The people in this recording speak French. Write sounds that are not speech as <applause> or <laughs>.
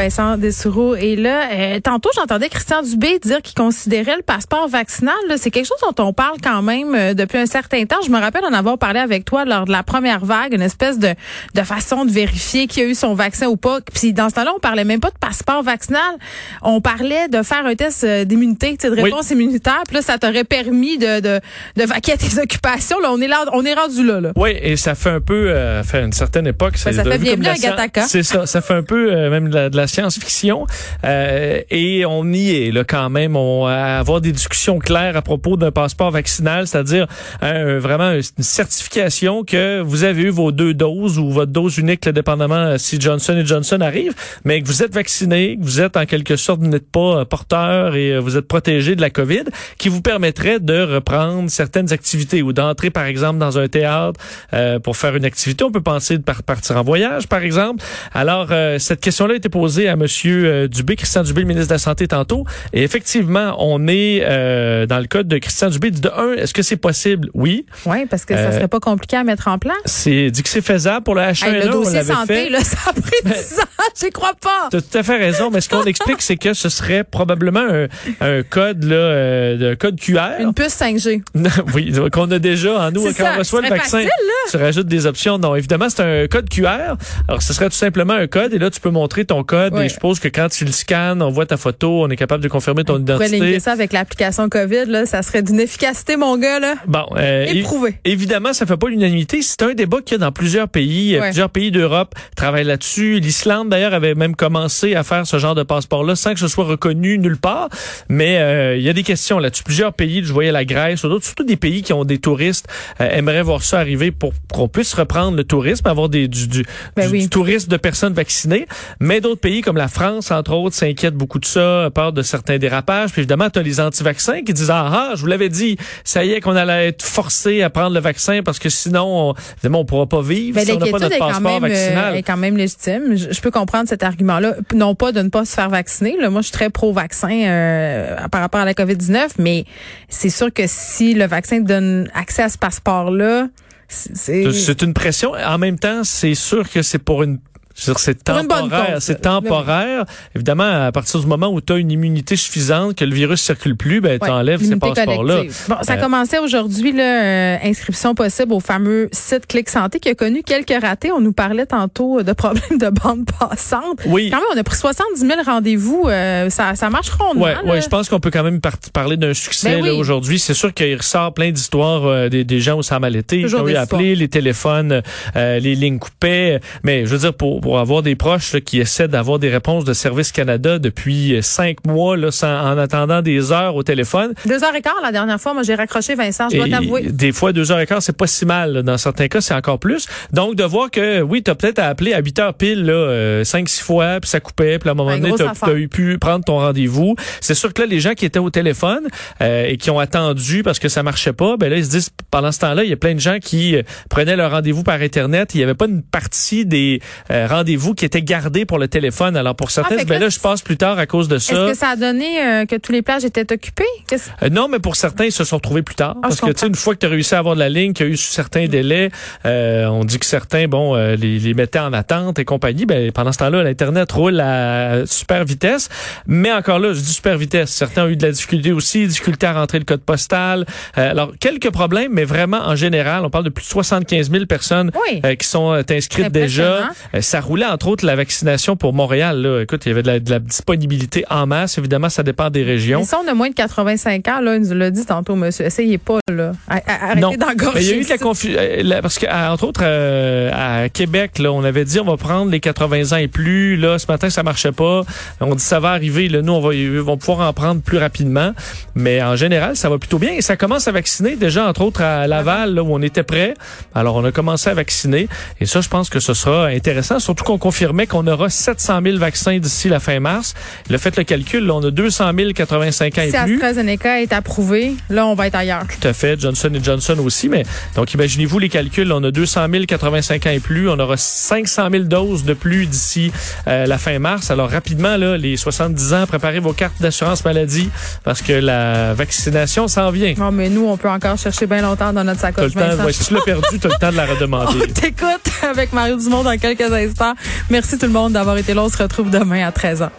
Vincent Dessoureau est là. Euh, tantôt, j'entendais Christian Dubé dire qu'il considérait le passeport vaccinal. C'est quelque chose dont on parle quand même euh, depuis un certain temps. Je me rappelle en avoir parlé avec toi lors de la première vague, une espèce de, de façon de vérifier qui a eu son vaccin ou pas. Puis dans ce temps-là, on parlait même pas de passeport vaccinal. On parlait de faire un test euh, d'immunité, de réponse immunitaire. Puis là, ça t'aurait permis de, de, de vaquer à tes <laughs> occupations. Là, on est là, on est rendu là. là. Oui, et ça fait un peu, euh, fait une certaine époque. Ben, ça fait bienvenue à Gataka. C'est ça, ça fait un peu même de la, de la science-fiction euh, et on y est là quand même. On à avoir des discussions claires à propos d'un passeport vaccinal, c'est-à-dire vraiment une certification que vous avez eu vos deux doses ou votre dose unique, là, dépendamment si Johnson et Johnson arrive, mais que vous êtes vacciné, que vous êtes en quelque sorte, vous n'êtes pas porteur et vous êtes protégé de la COVID, qui vous permettrait de reprendre certaines activités ou d'entrer par exemple dans un théâtre euh, pour faire une activité. On peut penser de partir en voyage par exemple. Alors euh, cette question-là a été posée à Monsieur euh, Dubé, Christian Dubé, le ministre de la Santé tantôt. Et effectivement, on est euh, dans le code de Christian Dubé. De un, est-ce que c'est possible? Oui. Oui, parce que ça euh, serait pas compliqué à mettre en place. C'est dit que c'est faisable pour le H1N1. le dossier santé, là, ça a pris 10 ans. <laughs> J'y crois pas. Tu as tout à fait raison. Mais ce qu'on explique, c'est que ce serait probablement un, code là, de code QR. Une puce 5G. <laughs> oui, qu'on a déjà en nous quand on reçoit le vaccin. Facile, tu rajoutes des options. Non, évidemment, c'est un code QR. Alors, ce serait tout simplement un code et là, tu peux montrer ton code et je suppose que quand tu le scannes, on voit ta photo, on est capable de confirmer ton identité. Pourrait ça avec l'application COVID, là, ça serait d'une efficacité, mon gars, là. Bon, euh, éprouvé. Évidemment, ça fait pas l'unanimité. C'est un débat qu'il y a dans plusieurs pays. Plusieurs pays d'Europe travaillent là-dessus. L'Islande, d'ailleurs, avait même commencé à faire ce genre de passeport-là sans que ce soit reconnu nulle part. Mais euh, il y a des questions là-dessus. Plusieurs pays, je voyais la Grèce, d'autres, surtout des pays qui ont des touristes, euh, aimeraient voir ça arriver pour qu'on puisse reprendre le tourisme, avoir des, du, du, ben du tourisme de personnes vaccinées. Mais d'autres pays comme la France, entre autres, s'inquiète beaucoup de ça, peur de certains dérapages. Puis évidemment, tu as les anti-vaccins qui disent ah, ah, je vous l'avais dit, ça y est qu'on allait être forcé à prendre le vaccin parce que sinon, on, évidemment, on pourra pas vivre ben, si on n'a pas notre passeport même, vaccinal. Euh, est quand même légitime. Je, peux comprendre cet argument-là, non pas de ne pas se faire vacciner. Là, moi, je suis très pro-vaccin euh, par rapport à la COVID-19, mais c'est sûr que si le vaccin donne accès à ce passeport-là, c'est une pression. En même temps, c'est sûr que c'est pour une c'est temporaire. C'est temporaire. Évidemment, à partir du moment où tu as une immunité suffisante, que le virus circule plus, ben, tu enlèves ces passeports-là. Bon, ça euh, commençait aujourd'hui, là, euh, inscription possible au fameux site Clic Santé qui a connu quelques ratés. On nous parlait tantôt de problèmes de bande passante. Oui. Quand même, on a pris 70 000 rendez-vous. Euh, ça, ça marche rondement. Oui, ouais, je pense qu'on peut quand même parler d'un succès ben aujourd'hui. C'est sûr qu'il ressort plein d'histoires des, des, gens où ça a mal été. Ils ont eu appelé, les téléphones, les lignes coupées. Mais je veux dire, pour pour avoir des proches qui essaient d'avoir des réponses de Service Canada depuis cinq mois là, en attendant des heures au téléphone. Deux heures et quart la dernière fois, moi j'ai raccroché Vincent, je dois t'avouer. Des fois deux heures et quart, c'est pas si mal. Dans certains cas, c'est encore plus. Donc de voir que oui, tu as peut-être appelé à 8 heures pile là, euh, cinq six fois, puis ça coupait, puis à un moment donné, tu as, eu pu prendre ton rendez-vous. C'est sûr que là, les gens qui étaient au téléphone euh, et qui ont attendu parce que ça marchait pas, ben là ils se disent pendant ce temps-là, il y a plein de gens qui euh, prenaient leur rendez-vous par internet. Il y avait pas une partie des rendez-vous qui étaient gardés pour le téléphone. Alors pour certains, ah, ben là, je passe plus tard à cause de ça. Est-ce que ça a donné euh, que tous les plages étaient occupées? Euh, Non, mais pour certains, ils se sont retrouvés plus tard. Ah, parce que tu sais, une fois que tu as réussi à avoir de la ligne, qu'il y a eu certains délais, euh, on dit que certains, bon, les, les, mettaient en attente et compagnie. Ben pendant ce temps-là, l'internet roule à super vitesse. Mais encore là, je dis super vitesse. Certains ont eu de la difficulté aussi, difficulté à rentrer le code postal. alors quelques problèmes, mais vraiment en général, on parle de plus de 75 000 personnes qui sont inscrites déjà. ça roulait entre autres la vaccination pour Montréal. Là. Écoute, il y avait de la, disponibilité en masse. Évidemment, ça dépend des régions. Mais si on a moins de 85 ans, là, il nous l'a dit tantôt, monsieur. Essayez pas, là. Arrêtez d'engorger. Il y a eu de la confusion. Euh, parce que, entre autres, euh, à Québec, là, on avait dit on va prendre les 80 ans et plus. Là, ce matin, ça marchait pas. On dit ça va arriver. Là, nous, on va, ils vont pouvoir en prendre plus rapidement. Mais en général, ça va plutôt bien. Et ça commence à vacciner déjà, entre autres, à Laval, là, où on était prêt. Alors, on a commencé à vacciner. Et ça, je pense que ce sera intéressant, surtout qu'on confirmait qu'on aura 700 000 vaccins d'ici la fin mars. Le fait le calcul, là, on a 200 000 85 ans et si plus. AstraZeneca est approuvé, là, on va être ailleurs. Tout à fait. Johnson Johnson aussi. Mais donc, imaginez-vous les calculs. On a 200 000 85 ans et plus. On aura 500 000 doses de plus d'ici euh, la fin mars. Alors, rapidement, là, les 70 ans, préparez vos cartes d'assurance maladie parce que la vaccination s'en vient. Non, mais nous, on peut encore chercher bien longtemps dans notre T'as sacoche. le temps, Vincent. ouais, si tu l'as perdu, t'as le temps de la <laughs> redemander. On t'écoute avec Mario Dumont dans quelques instants. Merci tout le monde d'avoir été là. On se retrouve demain à 13h.